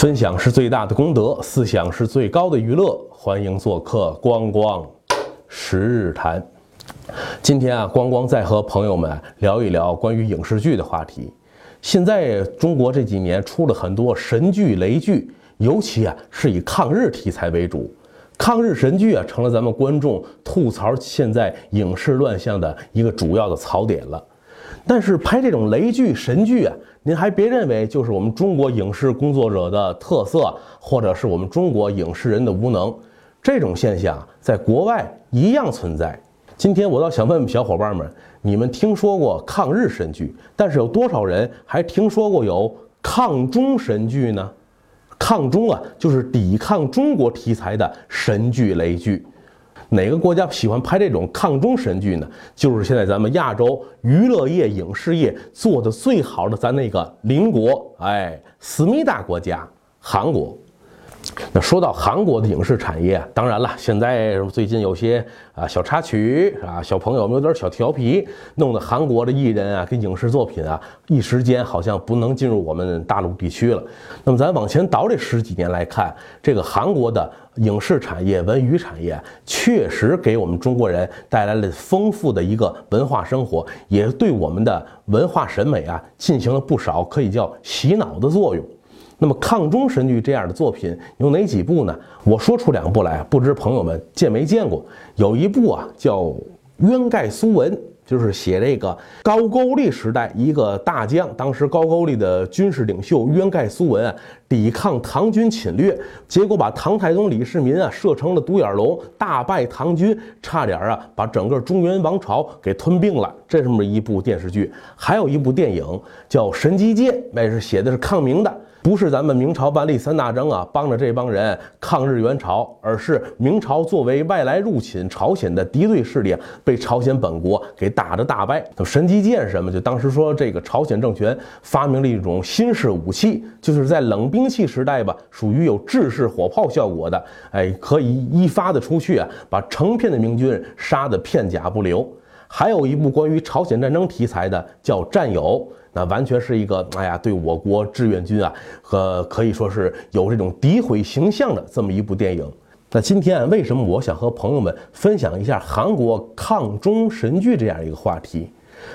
分享是最大的功德，思想是最高的娱乐。欢迎做客光光十日谈。今天啊，光光再和朋友们聊一聊关于影视剧的话题。现在中国这几年出了很多神剧、雷剧，尤其啊是以抗日题材为主。抗日神剧啊，成了咱们观众吐槽现在影视乱象的一个主要的槽点了。但是拍这种雷剧、神剧啊，您还别认为就是我们中国影视工作者的特色，或者是我们中国影视人的无能。这种现象在国外一样存在。今天我倒想问问小伙伴们，你们听说过抗日神剧？但是有多少人还听说过有抗中神剧呢？抗中啊，就是抵抗中国题材的神剧雷剧。哪个国家喜欢拍这种抗中神剧呢？就是现在咱们亚洲娱乐业、影视业做的最好的咱那个邻国，哎，思密达国家韩国。那说到韩国的影视产业，当然了，现在最近有些啊小插曲啊，小朋友们有点小调皮，弄得韩国的艺人啊跟影视作品啊，一时间好像不能进入我们大陆地区了。那么咱往前倒这十几年来看，这个韩国的影视产业、文娱产业确实给我们中国人带来了丰富的一个文化生活，也对我们的文化审美啊进行了不少可以叫洗脑的作用。那么抗中神剧这样的作品有哪几部呢？我说出两部来，不知朋友们见没见过？有一部啊叫《渊盖苏文》，就是写这个高句丽时代一个大将，当时高句丽的军事领袖渊盖苏文啊，抵抗唐军侵略，结果把唐太宗李世民啊射成了独眼龙，大败唐军，差点啊把整个中原王朝给吞并了。这么一部电视剧，还有一部电影叫《神机剑》，那是写的是抗明的。不是咱们明朝万历三大征啊，帮着这帮人抗日援朝，而是明朝作为外来入侵朝鲜的敌对势力，被朝鲜本国给打得大败。就神机剑什么？就当时说这个朝鲜政权发明了一种新式武器，就是在冷兵兵器时代吧，属于有制式火炮效果的，哎，可以一发的出去啊，把成片的明军杀得片甲不留。还有一部关于朝鲜战争题材的，叫《战友》。那完全是一个，哎呀，对我国志愿军啊，和可以说是有这种诋毁形象的这么一部电影。那今天为什么我想和朋友们分享一下韩国抗中神剧这样一个话题？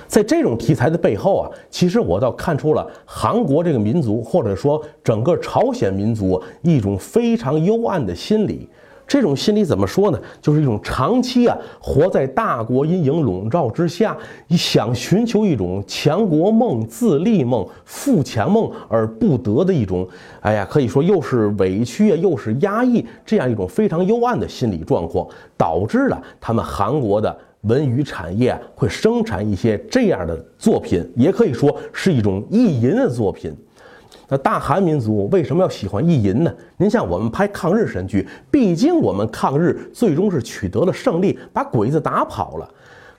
在这种题材的背后啊，其实我倒看出了韩国这个民族，或者说整个朝鲜民族一种非常幽暗的心理。这种心理怎么说呢？就是一种长期啊活在大国阴影笼罩之下，想寻求一种强国梦、自立梦、富强梦而不得的一种，哎呀，可以说又是委屈啊，又是压抑，这样一种非常幽暗的心理状况，导致了他们韩国的文娱产业会生产一些这样的作品，也可以说是一种意淫的作品。那大韩民族为什么要喜欢意淫呢？您像我们拍抗日神剧，毕竟我们抗日最终是取得了胜利，把鬼子打跑了。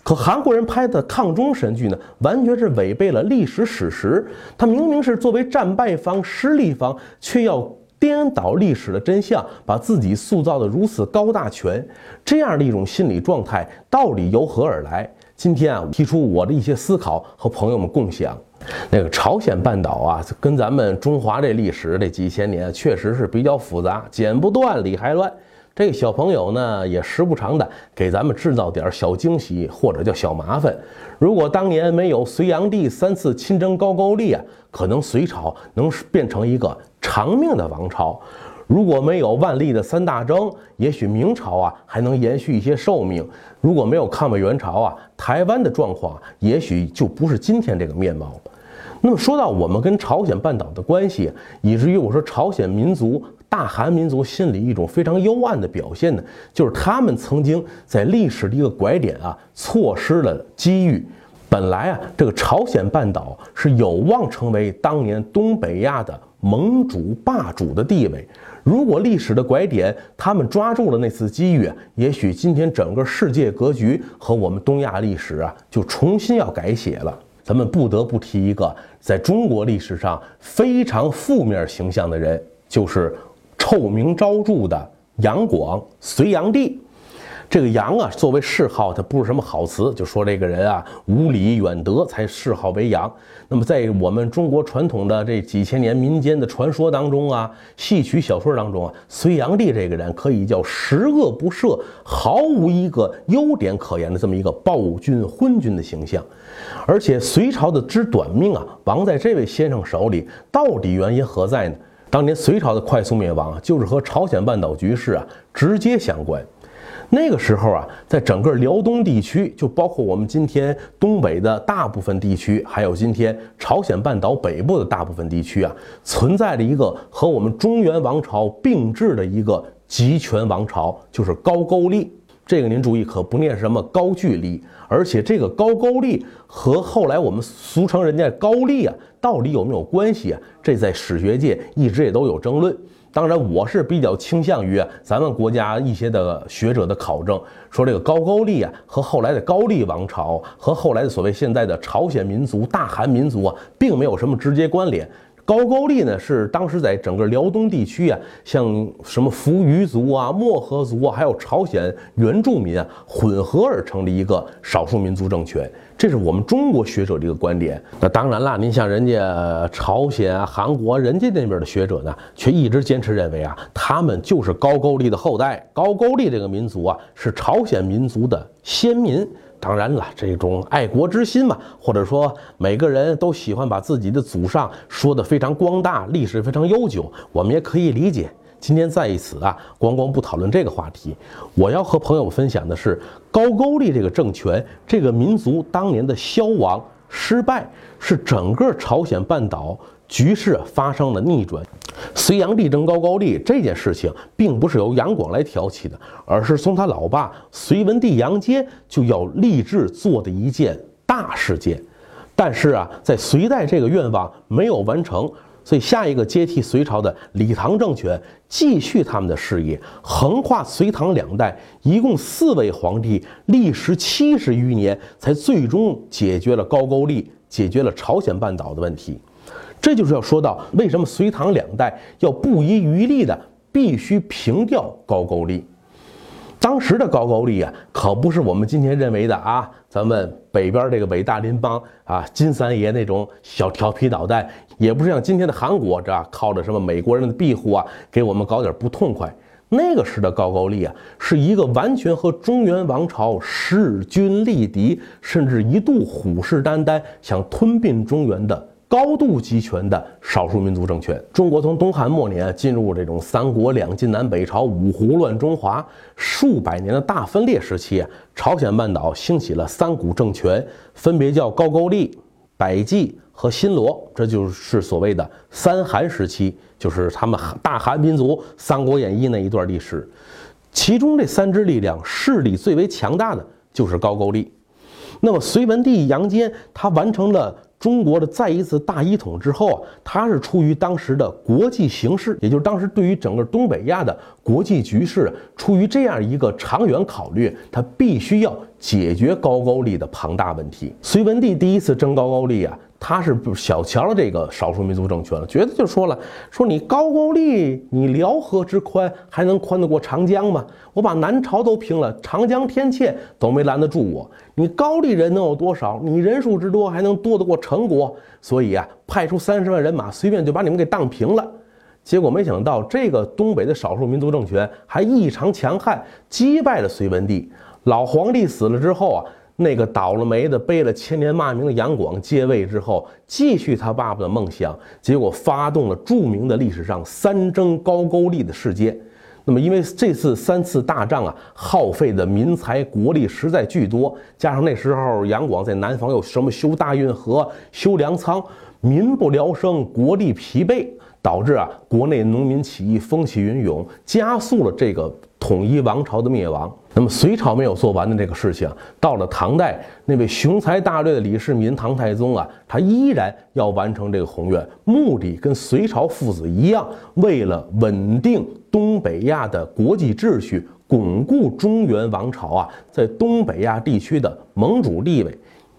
可韩国人拍的抗中神剧呢，完全是违背了历史史实。他明明是作为战败方、失利方，却要颠倒历史的真相，把自己塑造的如此高大全，这样的一种心理状态到底由何而来？今天啊，提出我的一些思考和朋友们共享。那个朝鲜半岛啊，跟咱们中华这历史这几千年确实是比较复杂，剪不断理还乱。这个小朋友呢，也时不常的给咱们制造点小惊喜或者叫小麻烦。如果当年没有隋炀帝三次亲征高句丽啊，可能隋朝能变成一个长命的王朝；如果没有万历的三大征，也许明朝啊还能延续一些寿命；如果没有抗美援朝啊，台湾的状况也许就不是今天这个面貌。那么说到我们跟朝鲜半岛的关系，以至于我说朝鲜民族、大韩民族心里一种非常幽暗的表现呢，就是他们曾经在历史的一个拐点啊，错失了机遇。本来啊，这个朝鲜半岛是有望成为当年东北亚的盟主霸主的地位。如果历史的拐点他们抓住了那次机遇，也许今天整个世界格局和我们东亚历史啊，就重新要改写了。咱们不得不提一个在中国历史上非常负面形象的人，就是臭名昭著的杨广隋炀帝。这个杨啊，作为谥号，它不是什么好词，就说这个人啊无礼远德，才谥号为杨。那么在我们中国传统的这几千年民间的传说当中啊，戏曲小说当中啊，隋炀帝这个人可以叫十恶不赦，毫无一个优点可言的这么一个暴君昏君的形象。而且隋朝的之短命啊，亡在这位先生手里，到底原因何在呢？当年隋朝的快速灭亡，就是和朝鲜半岛局势啊直接相关。那个时候啊，在整个辽东地区，就包括我们今天东北的大部分地区，还有今天朝鲜半岛北部的大部分地区啊，存在着一个和我们中原王朝并置的一个集权王朝，就是高句丽。这个您注意，可不念什么高句丽，而且这个高句丽和后来我们俗称人家高丽啊，到底有没有关系啊？这在史学界一直也都有争论。当然，我是比较倾向于咱们国家一些的学者的考证，说这个高句丽啊和后来的高丽王朝和后来的所谓现在的朝鲜民族、大韩民族啊，并没有什么直接关联。高句丽呢，是当时在整个辽东地区啊，像什么扶余族啊、漠河族啊，还有朝鲜原住民啊，混合而成的一个少数民族政权。这是我们中国学者的一个观点。那当然了，您像人家朝鲜、啊韩国，人家那边的学者呢，却一直坚持认为啊，他们就是高句丽的后代。高句丽这个民族啊，是朝鲜民族的先民。当然了，这种爱国之心嘛，或者说每个人都喜欢把自己的祖上说得非常光大，历史非常悠久，我们也可以理解。今天在此啊，光光不讨论这个话题，我要和朋友分享的是高句丽这个政权，这个民族当年的消亡失败，是整个朝鲜半岛局势发生了逆转。隋炀帝征高句丽这件事情，并不是由杨广来挑起的，而是从他老爸隋文帝杨坚就要立志做的一件大事件。但是啊，在隋代这个愿望没有完成，所以下一个接替隋朝的李唐政权继续他们的事业，横跨隋唐两代，一共四位皇帝，历时七十余年，才最终解决了高句丽，解决了朝鲜半岛的问题。这就是要说到为什么隋唐两代要不遗余力的必须平掉高句丽。当时的高句丽啊，可不是我们今天认为的啊，咱们北边这个伟大邻邦啊，金三爷那种小调皮捣蛋，也不是像今天的韩国这靠着什么美国人的庇护啊，给我们搞点不痛快。那个时的高句丽啊，是一个完全和中原王朝势均力敌，甚至一度虎视眈眈，想吞并中原的。高度集权的少数民族政权。中国从东汉末年进入这种三国两晋南北朝五胡乱中华数百年的大分裂时期，朝鲜半岛兴起了三股政权，分别叫高句丽、百济和新罗，这就是所谓的三韩时期，就是他们大韩民族《三国演义》那一段历史。其中这三支力量势力最为强大的就是高句丽。那么隋文帝杨坚他完成了。中国的再一次大一统之后啊，它是出于当时的国际形势，也就是当时对于整个东北亚的国际局势，出于这样一个长远考虑，它必须要解决高句丽的庞大问题。隋文帝第一次征高句丽啊。他是不小瞧了这个少数民族政权了，觉得就说了，说你高句丽，你辽河之宽还能宽得过长江吗？我把南朝都平了，长江天堑都没拦得住我。你高丽人能有多少？你人数之多还能多得过陈国？所以啊，派出三十万人马，随便就把你们给荡平了。结果没想到，这个东北的少数民族政权还异常强悍，击败了隋文帝。老皇帝死了之后啊。那个倒了霉的、背了千年骂名的杨广接位之后，继续他爸爸的梦想，结果发动了著名的历史上三征高句丽的事件。那么，因为这次三次大战啊，耗费的民财国力实在巨多，加上那时候杨广在南方又什么修大运河、修粮仓，民不聊生，国力疲惫，导致啊国内农民起义风起云涌，加速了这个统一王朝的灭亡。那么隋朝没有做完的这个事情，到了唐代，那位雄才大略的李世民唐太宗啊，他依然要完成这个宏愿，目的跟隋朝父子一样，为了稳定东北亚的国际秩序，巩固中原王朝啊在东北亚地区的盟主地位。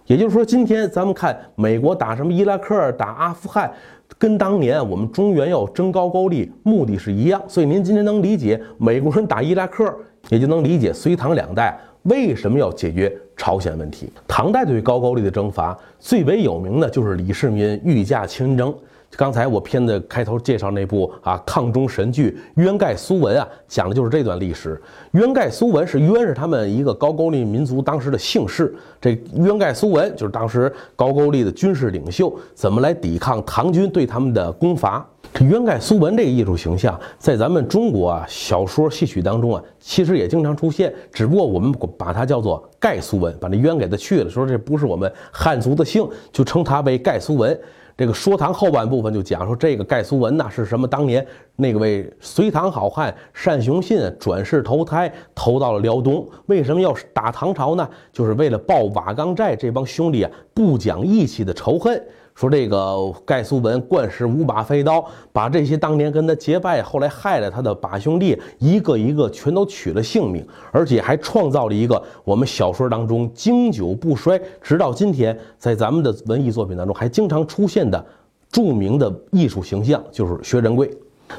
也就是说，今天咱们看美国打什么伊拉克、打阿富汗。跟当年我们中原要争高句丽，目的是一样，所以您今天能理解美国人打伊拉克也就能理解隋唐两代为什么要解决朝鲜问题。唐代对高句丽的征伐最为有名的就是李世民御驾亲征。刚才我片子开头介绍那部啊抗中神剧《渊盖苏文》啊，讲的就是这段历史。渊盖苏文是渊是他们一个高句丽民族当时的姓氏，这渊盖苏文就是当时高句丽的军事领袖，怎么来抵抗唐军对他们的攻伐。这渊盖苏文这个艺术形象，在咱们中国啊小说戏曲当中啊，其实也经常出现，只不过我们把它叫做盖苏文，把那渊给它去了，说这不是我们汉族的姓，就称它为盖苏文。这个说唐后半部分就讲说，这个盖苏文呐是什么？当年那个位隋唐好汉单雄信转世投胎，投到了辽东。为什么要打唐朝呢？就是为了报瓦岗寨这帮兄弟啊不讲义气的仇恨。说这个盖苏文惯使五把飞刀，把这些当年跟他结拜、后来害了他的把兄弟一个一个全都取了性命，而且还创造了一个我们小说当中经久不衰，直到今天在咱们的文艺作品当中还经常出现的著名的艺术形象，就是薛仁贵。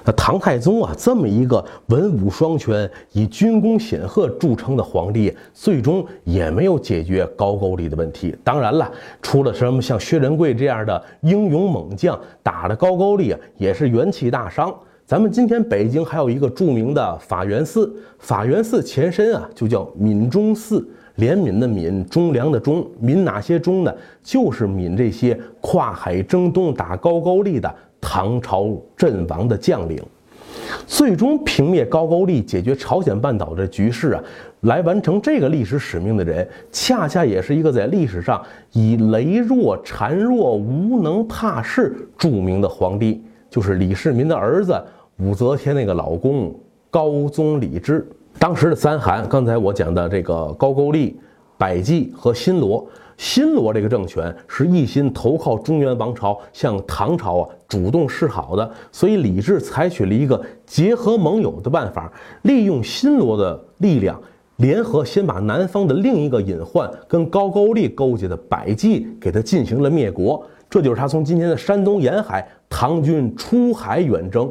那唐太宗啊，这么一个文武双全、以军功显赫著称的皇帝，最终也没有解决高句丽的问题。当然了，出了什么像薛仁贵这样的英勇猛将，打的高句丽啊，也是元气大伤。咱们今天北京还有一个著名的法源寺，法源寺前身啊就叫闽中寺，怜悯的悯，忠良的忠，悯哪些忠呢？就是悯这些跨海征东打高句丽的。唐朝阵亡的将领，最终平灭高句丽、解决朝鲜半岛的局势啊，来完成这个历史使命的人，恰恰也是一个在历史上以羸弱、孱弱、无能、怕事著名的皇帝，就是李世民的儿子武则天那个老公高宗李治。当时的三韩，刚才我讲的这个高句丽、百济和新罗。新罗这个政权是一心投靠中原王朝，向唐朝啊主动示好的，所以李治采取了一个结合盟友的办法，利用新罗的力量，联合先把南方的另一个隐患跟高句丽勾结的百济给他进行了灭国。这就是他从今天的山东沿海，唐军出海远征，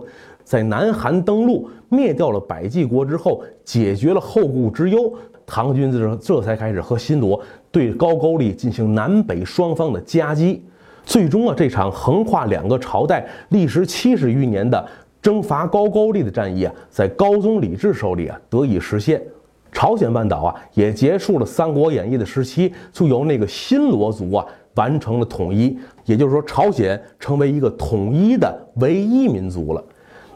在南韩登陆，灭掉了百济国之后，解决了后顾之忧。唐军这这才开始和新罗对高句丽进行南北双方的夹击，最终啊，这场横跨两个朝代、历时七十余年的征伐高句丽的战役啊，在高宗李治手里啊得以实现。朝鲜半岛啊也结束了《三国演义》的时期，就由那个新罗族啊完成了统一，也就是说，朝鲜成为一个统一的唯一民族了。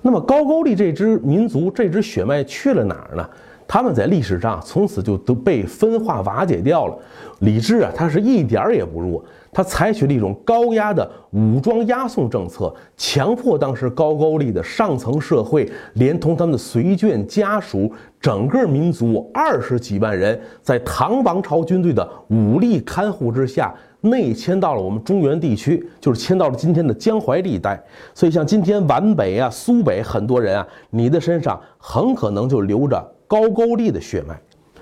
那么高句丽这支民族、这支血脉去了哪儿呢？他们在历史上从此就都被分化瓦解掉了。李治啊，他是一点儿也不弱，他采取了一种高压的武装押送政策，强迫当时高句丽的上层社会，连同他们的随眷家属，整个民族二十几万人，在唐王朝军队的武力看护之下，内迁到了我们中原地区，就是迁到了今天的江淮地带。所以，像今天皖北啊、苏北很多人啊，你的身上很可能就流着。高句丽的血脉，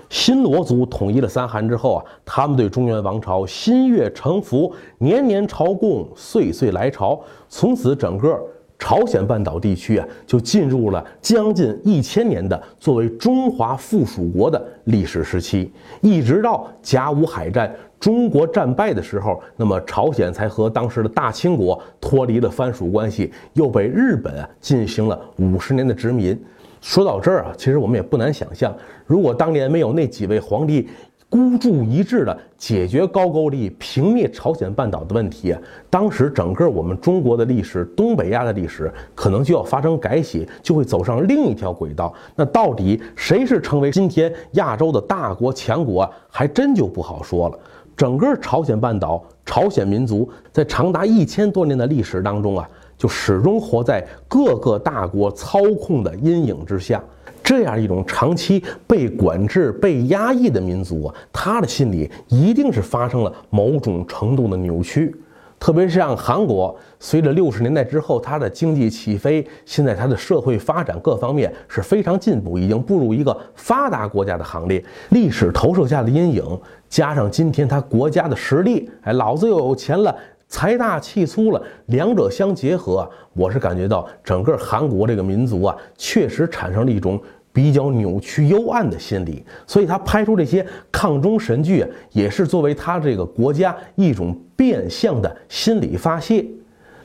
新罗族统一了三韩之后啊，他们对中原王朝心悦诚服，年年朝贡，岁岁来朝。从此，整个朝鲜半岛地区啊，就进入了将近一千年的作为中华附属国的历史时期。一直到甲午海战，中国战败的时候，那么朝鲜才和当时的大清国脱离了藩属关系，又被日本啊进行了五十年的殖民。说到这儿啊，其实我们也不难想象，如果当年没有那几位皇帝孤注一掷的解决高句丽、平灭朝鲜半岛的问题，当时整个我们中国的历史、东北亚的历史可能就要发生改写，就会走上另一条轨道。那到底谁是成为今天亚洲的大国强国，还真就不好说了。整个朝鲜半岛、朝鲜民族在长达一千多年的历史当中啊。就始终活在各个大国操控的阴影之下，这样一种长期被管制、被压抑的民族啊，他的心里一定是发生了某种程度的扭曲。特别是像韩国，随着六十年代之后它的经济起飞，现在它的社会发展各方面是非常进步，已经步入一个发达国家的行列。历史投射下的阴影，加上今天它国家的实力，哎，老子又有钱了。财大气粗了，两者相结合，我是感觉到整个韩国这个民族啊，确实产生了一种比较扭曲幽暗的心理，所以他拍出这些抗中神剧啊，也是作为他这个国家一种变相的心理发泄。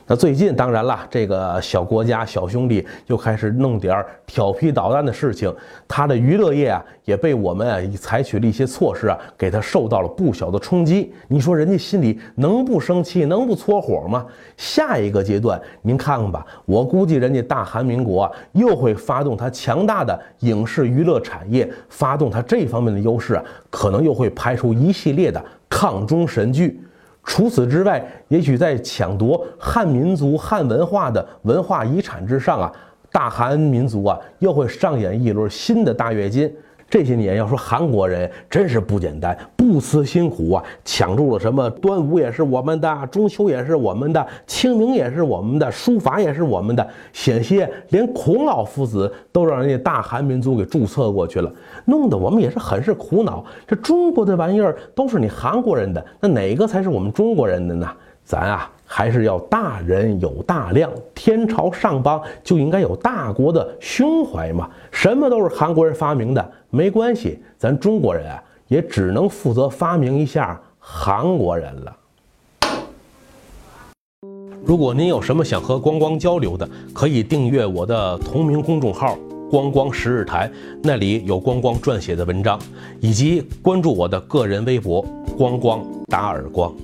那最近当然了，这个小国家小兄弟又开始弄点儿调皮捣蛋的事情，他的娱乐业啊也被我们啊采取了一些措施啊，给他受到了不小的冲击。你说人家心里能不生气，能不搓火吗？下一个阶段您看看吧，我估计人家大韩民国又会发动他强大的影视娱乐产业，发动他这方面的优势啊，可能又会拍出一系列的抗中神剧。除此之外，也许在抢夺汉民族、汉文化的文化遗产之上啊，大韩民族啊又会上演一轮新的大跃进。这些年要说韩国人真是不简单，不辞辛苦啊，抢住了什么端午也是我们的，中秋也是我们的，清明也是我们的，书法也是我们的，险些连孔老夫子都让人家大韩民族给注册过去了，弄得我们也是很是苦恼。这中国的玩意儿都是你韩国人的，那哪个才是我们中国人的呢？咱啊，还是要大人有大量，天朝上邦就应该有大国的胸怀嘛。什么都是韩国人发明的，没关系，咱中国人啊，也只能负责发明一下韩国人了。如果您有什么想和光光交流的，可以订阅我的同名公众号“光光十日台”，那里有光光撰写的文章，以及关注我的个人微博“光光打耳光”。